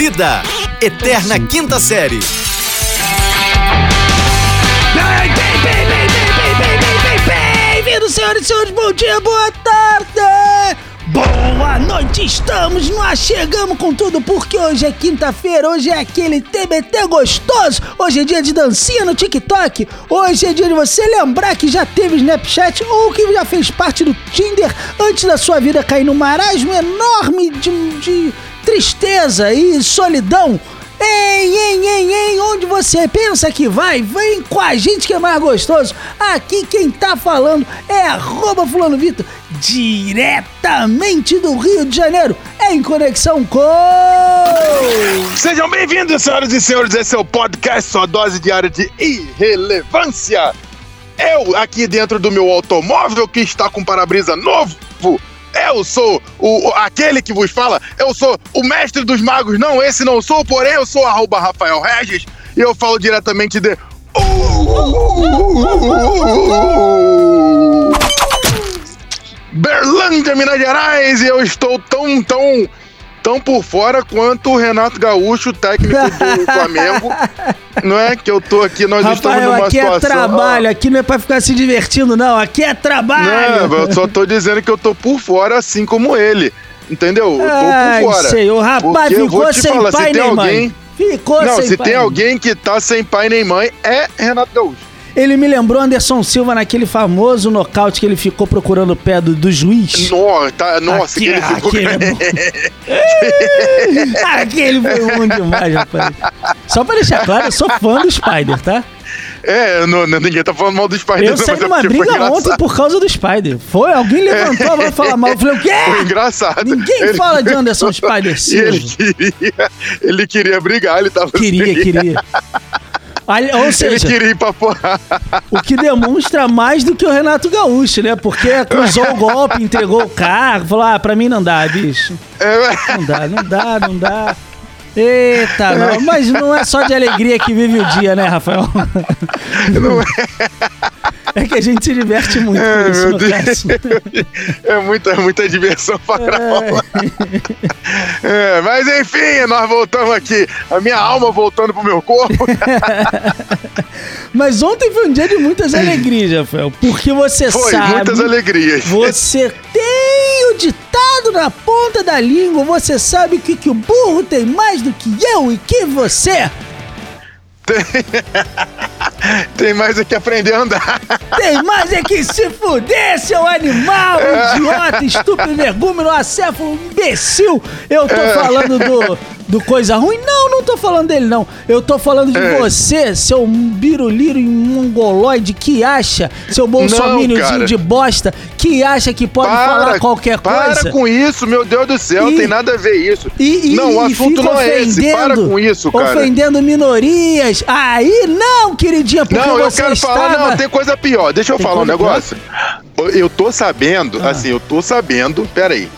Vida, Eterna Quinta Série. Bem-vindos, senhoras e senhores, bom dia, boa tarde! Boa noite, estamos no ar, chegamos com tudo porque hoje é quinta-feira, hoje é aquele TBT gostoso, hoje é dia de dancinha no TikTok, hoje é dia de você lembrar que já teve Snapchat ou que já fez parte do Tinder antes da sua vida cair num marasmo enorme de, de tristeza e solidão. Ei, ei, ei, ei, onde você pensa que vai? Vem com a gente que é mais gostoso. Aqui quem tá falando é arroba fulano Vitor, diretamente do Rio de Janeiro, em conexão com... Sejam bem-vindos, senhoras e senhores. Esse é o podcast, sua dose diária de irrelevância. Eu, aqui dentro do meu automóvel que está com para-brisa novo, eu sou o, aquele que vos fala, eu sou o mestre dos magos. Não, esse não sou, porém eu sou arroba Rafael Regis e eu falo diretamente de. Berlândia, Minas Gerais, e eu estou tão, tão, tão por fora quanto o Renato Gaúcho, técnico do Flamengo. Não é que eu tô aqui, nós estamos Rafael, numa aqui é situação. trabalho, aqui não é pra ficar se divertindo não, aqui é trabalho. Não, eu só tô dizendo que eu tô por fora assim como ele. Entendeu? Eu tô Ai, por fora. sei, o rapaz Porque ficou sem falar, pai se nem alguém. mãe. Ficou Não, sem se pai tem alguém que tá sem pai nem mãe, é Renato Gaúcho. Ele me lembrou Anderson Silva naquele famoso nocaute que ele ficou procurando o pé do, do juiz. Nossa, tá, nossa que ele ficou. aquele, é aquele foi bom demais, rapaz. Só pra deixar claro, eu sou fã do Spider, tá? É, não, ninguém tá falando mal do Spider, Eu não, saí é porque foi briga ontem por causa do Spider. Foi, alguém levantou a mão e falar mal. Eu falei, o Foi quê? engraçado. Ninguém Ele- fala de Anderson Spider E ele Silva. queria, ele queria brigar, ele tava Queria, sem- queria. Ou Ele seja, queria ir pra porra. o que demonstra mais do que o Renato Gaúcho, né? Porque acusou o golpe, entregou o carro, falou: ah, pra mim não dá, bicho. É, Não dá, não dá, não dá. Eita, não. Mas não é só de alegria que vive o dia, né, Rafael? não É que a gente se diverte muito é, com isso, meu Deus. É muita, muita diversão pra gravar. É, mas enfim, nós voltamos aqui. A minha alma voltando pro meu corpo. Mas ontem foi um dia de muitas alegrias, Rafael. Porque você Foi, sabe. muitas alegrias. Você tem o ditado na ponta da língua. Você sabe que, que o burro tem mais do que eu e que você. Tem mais é que aprender a andar. Tem mais é que se fuder, seu animal, idiota, estúpido, energúmeno, acéfalo, imbecil. Eu tô É. falando do, do coisa ruim? Não, não tô falando dele, não. Eu tô falando de É. você, seu biruliro e mongoloide que acha, seu bolsomíniozinho de bosta, que acha que pode falar qualquer para coisa. com isso, meu Deus do céu, E- tem nada a ver isso. E, e, não, o assunto não é esse. Para ofendendo- com isso, cara. Ofendendo minorias. Aí não, queridinha, porque Não, eu você quero estava... falar, não, tem coisa pior. Deixa eu Tem falar um coisa pior? negócio. Eu tô sabendo, Ah. assim, eu tô sabendo, peraí.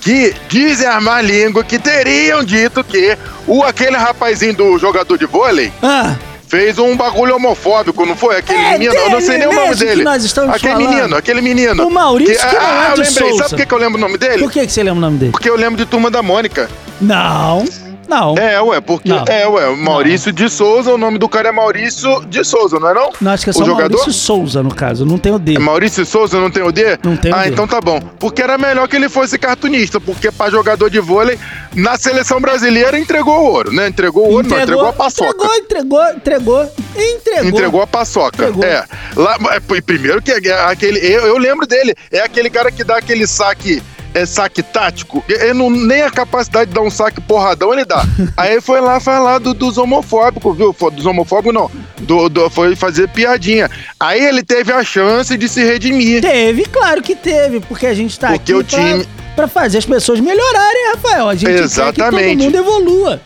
Que dizem as más línguas que teriam dito que o aquele rapazinho do jogador de vôlei Ah, fez um bagulho homofóbico, não foi? Aquele É menino, eu não sei nem o nome que dele. aquele falando. menino, aquele menino. O Maurício, que não é ah, eu lembrei. Souza. Sabe por que, que eu lembro o nome dele? por que, que você lembra o nome dele? Porque eu lembro de Turma da Mônica. Não, não. É, ué, porque. Não. É, ué, Maurício de Souza, o nome do cara é Maurício de Souza, não é não? Não, acho que é o só jogador? Maurício Souza, no caso. Não tem o D. É Maurício Souza não tem o D? Não tem o Ah, D. então tá bom. Porque era melhor que ele fosse cartunista, porque pra jogador de vôlei, na seleção brasileira, entregou o ouro, né? Entregou o ouro, não, entregou a paçoca. Entregou, entregou, entregou, entregou. Entregou a paçoca. Entregou. É. Lá, é, primeiro que é aquele. Eu, eu lembro dele. É aquele cara que dá aquele saque. É saque tático. Ele não, nem a capacidade de dar um saque porradão ele dá. Aí foi lá falar do, dos homofóbicos, viu? Dos homofóbicos não. Do, do- foi fazer piadinha. Aí ele teve a chance de se redimir. Teve, claro que teve, porque a gente tá Porque aqui o time- pra, pra fazer as pessoas melhorarem, Rafael. A gente quer que Exatamente. todo mundo evolua.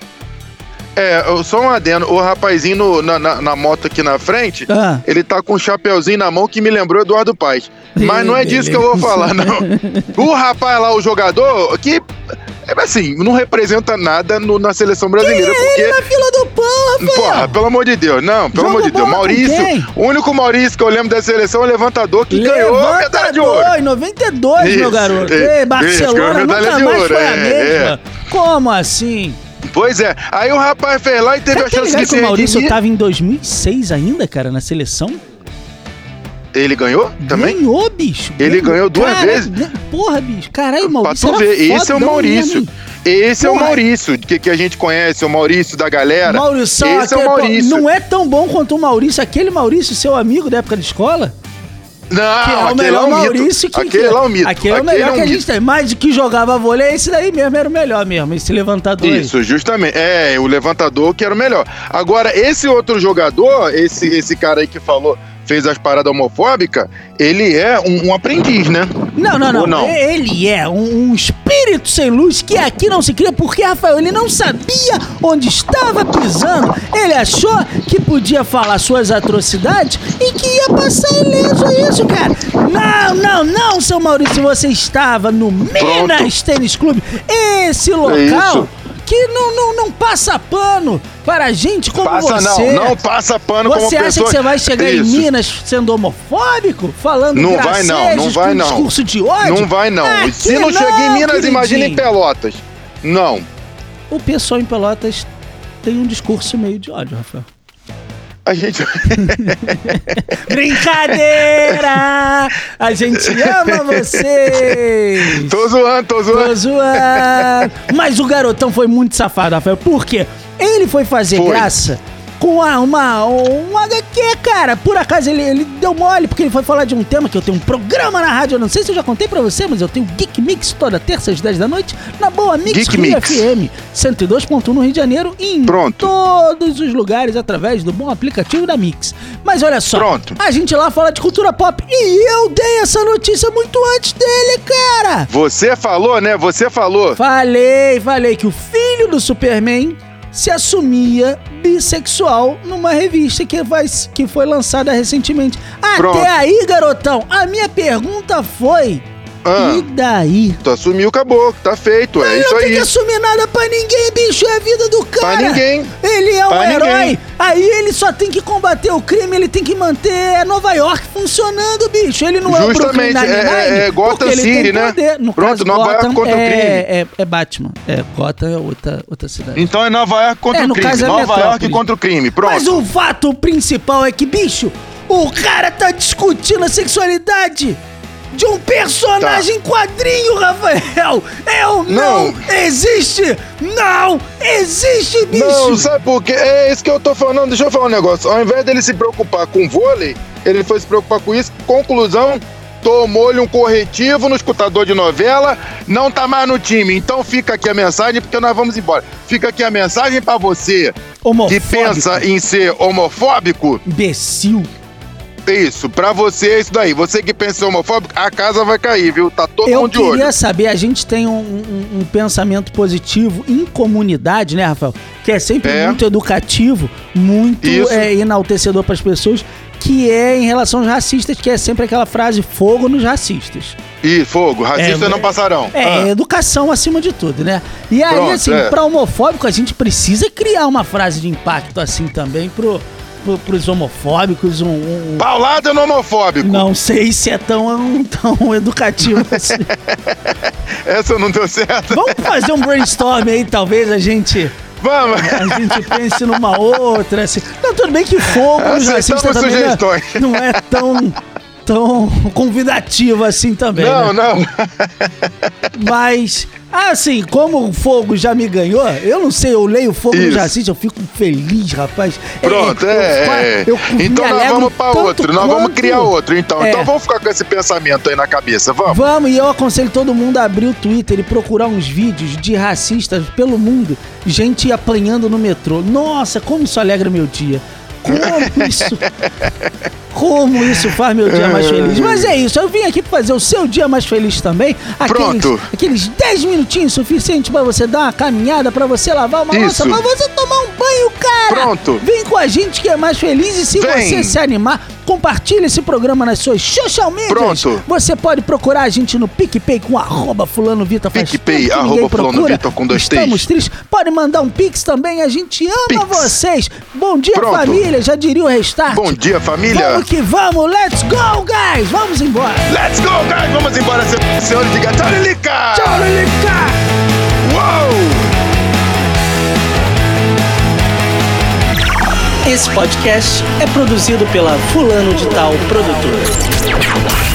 É, eu- só um adendo. O rapazinho no- na, na- na moto aqui na frente, Ah. ele tá com um chapeuzinho na mão que me lembrou Eduardo Paes. Mas não é disso que eu vou falar, não. O rapaz lá, o jogador, que, é, assim, não representa nada no- na seleção brasileira, Ele porque... na fila do pão, Rafael. Porra, pelo amor de Deus, não, pelo Joga amor de Deus. Maurício, quem? o único Maurício que eu lembro da seleção é o levantador que ganhou a medalha de ouro. Levantador, em 92, meu Isso, garoto. isso, Ei, isso, Barcelona a medalha nunca mais ouro, foi a é, mesma. é. Como assim? Pois é. Aí o rapaz fez lá e teve a tá chance de que se o Maurício redimir. tava em 2006 ainda, cara, na seleção? Ele ganhou também? Ganhou, bicho. Ele ganhou duas Cara, vezes. gan- Porra, bicho. Caralho, Pra Maurício tu era ver, esse é o fodão Maurício. mesmo? Esse é o Porra. Maurício, que, que a gente conhece, o Maurício da galera. Maurício, Esse é o Maurício. não é tão bom quanto o Maurício, aquele Maurício, seu amigo da época de escola? Não, Que é o aquele melhor é um Maurício que. Aquele lá é um mito. Aquele é o melhor um que a mito. gente tem. Mas que jogava vôlei, esse daí mesmo era o melhor mesmo, esse levantador aí. Isso, justamente. É, o levantador que era o melhor. Agora, esse outro jogador, esse, esse cara aí que falou, fez as paradas homofóbicas, ele é um, um aprendiz, né? Não, não, não, não? Ele é um, um espírito sem luz que aqui não se cria porque, Rafael, ele não sabia onde estava pisando. Ele achou que podia falar suas atrocidades e que ia passar ileso isso, cara. Não, não, não, seu Maurício, você estava no Minas Tênis Clube. Esse local isso. Que não, não, não passa pano para gente como Passa você. não, não passa pano como Você acha pessoa. que você vai chegar Isso. em Minas sendo homofóbico? Falando Não vai não, não vai não. discurso de ódio? Não vai não. Aqui Se não, chega em Minas, imagina em Pelotas. Não. O pessoal em Pelotas tem um discurso meio de ódio, Rafael. A gente. Brincadeira! A gente ama vocês! tô zoando, tô zoando. Tô zoando. Mas o garotão foi muito safado, Rafael. Por quê? Ele foi fazer Foi. graça com a- uma, um HQ, cara. Por acaso ele, ele deu mole, porque ele foi falar de um tema que eu tenho um programa na rádio. Eu não sei se eu já contei pra você, mas eu tenho Geek Mix toda terça às 10 da noite na Boa Mix Geek Rio Mix. FM 102.1 no Rio de Janeiro e em Pronto. todos os lugares através do bom aplicativo da Mix. Mas olha só, Pronto. a gente lá fala de cultura pop e eu dei essa notícia muito antes dele, cara. Você falou, né? Você falou. Falei, falei que o filho do Superman se assumia bissexual numa revista que, vai, que foi lançada recentemente. Pronto. Até aí, garotão, a minha pergunta foi: Ah. e daí? Tu assumiu, acabou. Tá feito. É Ele isso não tem aí. que assumir nada pra ninguém, bicho. É a vida do cara. Pra ninguém. Ele é um Pra herói. ninguém. Aí ele só tem que combater o crime, ele tem que manter Nova York funcionando, bicho. Ele não é o Brooklyn Justamente, é- é- é Gotham porque ele tem City, né? poder. No Pronto, caso, Nova York Gotham contra o é, crime. É, é Batman. É, Gotham é outra, outra cidade. Então é Nova York contra É, o no crime. caso é Nova. York contra o crime. Pronto. Mas o fato principal é que, bicho, o cara tá discutindo a sexualidade de um personagem quadrinho, Rafael. Eu não, Não. existe, não existe, bicho. Não, sabe por quê? É isso que eu tô falando. Não, deixa eu falar um negócio. Ao invés dele se preocupar com vôlei, ele foi se preocupar com isso. Conclusão, tomou-lhe um corretivo no escutador de novela, não tá mais no time. Então fica aqui a mensagem, porque nós vamos embora. Fica aqui a mensagem pra você que Homofóbico. pensa em ser homofóbico. Imbecil. Isso, pra você é isso daí. Você que pensa em homofóbico, a casa vai cair, viu? Tá todo Eu mundo de olho. queria saber, a gente tem um, um- um pensamento positivo em comunidade, né, Rafael? Que é sempre É. muito educativo, muito é, enaltecedor para as pessoas, que é em relação aos racistas, que é sempre aquela frase fogo nos racistas. Ih, fogo, racistas É, não passarão. É, Ah. educação acima de tudo, né? E aí, Pronto, assim, é. pra homofóbico, a gente precisa criar uma frase de impacto assim também pro, pro, pros homofóbicos, um- um, Paulada no homofóbico. não sei se é tão, tão educativo assim. Essa não deu certo. Vamos fazer um brainstorm aí, talvez a gente, Vamos. a gente pense numa outra. Assim. Não, tudo bem que fogo nos racistas também não é, sugestões. não é tão, tão convidativo assim também. Não, né? não. Mas, assim, como o fogo já me ganhou, eu não sei, eu leio fogo nos Isso. racistas, eu fico feliz, rapaz. Pronto, é. eu- é. eu me então nós vamos pra outro. Nós vamos quanto- criar outro. Então, É. então vamos ficar com esse pensamento aí na cabeça. Vamos. Vamos, e eu aconselho todo mundo a abrir o Twitter e procurar uns vídeos de racistas pelo mundo, gente apanhando no metrô. Nossa, como isso alegra meu dia. Como isso. Como isso faz meu dia mais feliz. Mas é isso, eu vim aqui pra fazer o seu dia mais feliz também. Aqueles, Pronto. aqueles 10 minutinhos suficientes pra você dar uma caminhada, pra você lavar uma louça, Isso. pra você tomar um banho, cara. Pronto. Vem com a gente que é mais feliz e se Vem. você se animar, compartilhe esse programa nas suas social medias. Pronto. Você pode procurar a gente no PicPay com arroba fulano Vitor faz PicPay, tempo que arroba ninguém fulano procura. Vitor com dois Estamos tristes. Pode mandar um Pix também, a gente ama Pix. vocês. Bom dia, Pronto. família, já diria o restart. Bom dia, família. Vamos que vamos, let's go, guys! Vamos embora! Let's go, guys! Vamos embora, senhor. Diga tchau, Lilica! Tchau, Uou! Esse podcast é produzido pela Fulano de Tal Produtora.